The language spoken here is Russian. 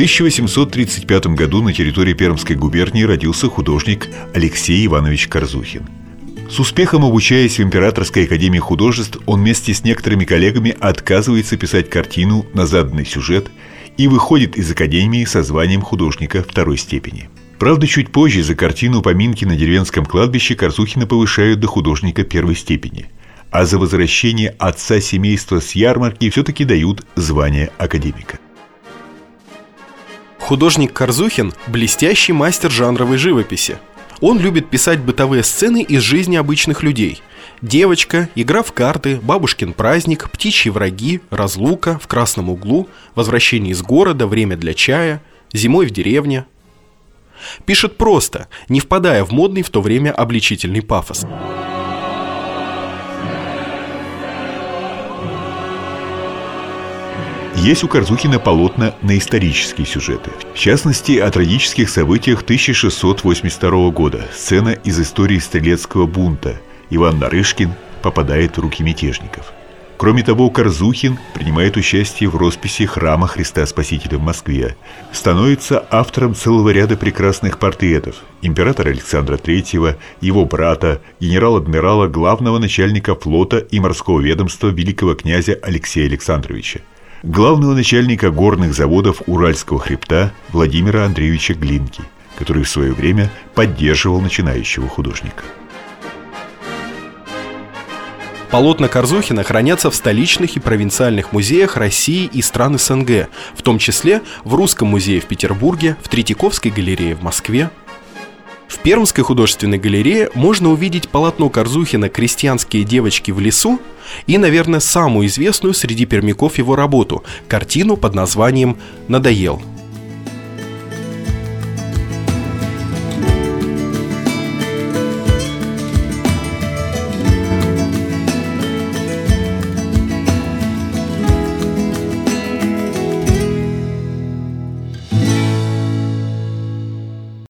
1835 году на территории Пермской губернии родился художник Алексей Иванович Корзухин. С успехом обучаясь в Императорской академии художеств, он вместе с некоторыми коллегами отказывается писать картину на заданный сюжет и выходит из академии со званием художника второй степени. Правда, чуть позже за картину «Поминки на деревенском кладбище» Корзухина повышают до художника первой степени, а за возвращение отца семейства с ярмарки все-таки дают звание академика. Художник Корзухин – блестящий мастер жанровой живописи. Он любит писать бытовые сцены из жизни обычных людей. Девочка, игра в карты, бабушкин праздник, птичьи враги, разлука, в красном углу, возвращение из города, время для чая, зимой в деревне. Пишет просто, не впадая в модный в то время обличительный пафос. Есть у Корзухина полотна на исторические сюжеты. В частности, о трагических событиях 1682 года. Сцена из истории стрелецкого бунта. Иван Нарышкин попадает в руки мятежников. Кроме того, Корзухин принимает участие в росписи храма Христа Спасителя в Москве. Становится автором целого ряда прекрасных портретов императора Александра III, его брата, генерал-адмирала, главного начальника флота и морского ведомства великого князя Алексея Александровича главного начальника горных заводов Уральского хребта Владимира Андреевича Глинки, который в свое время поддерживал начинающего художника. Полотна Корзухина хранятся в столичных и провинциальных музеях России и стран СНГ, в том числе в Русском музее в Петербурге, в Третьяковской галерее в Москве, в Пермской художественной галерее можно увидеть полотно Корзухина «Крестьянские девочки в лесу» и, наверное, самую известную среди пермяков его работу – картину под названием «Надоел».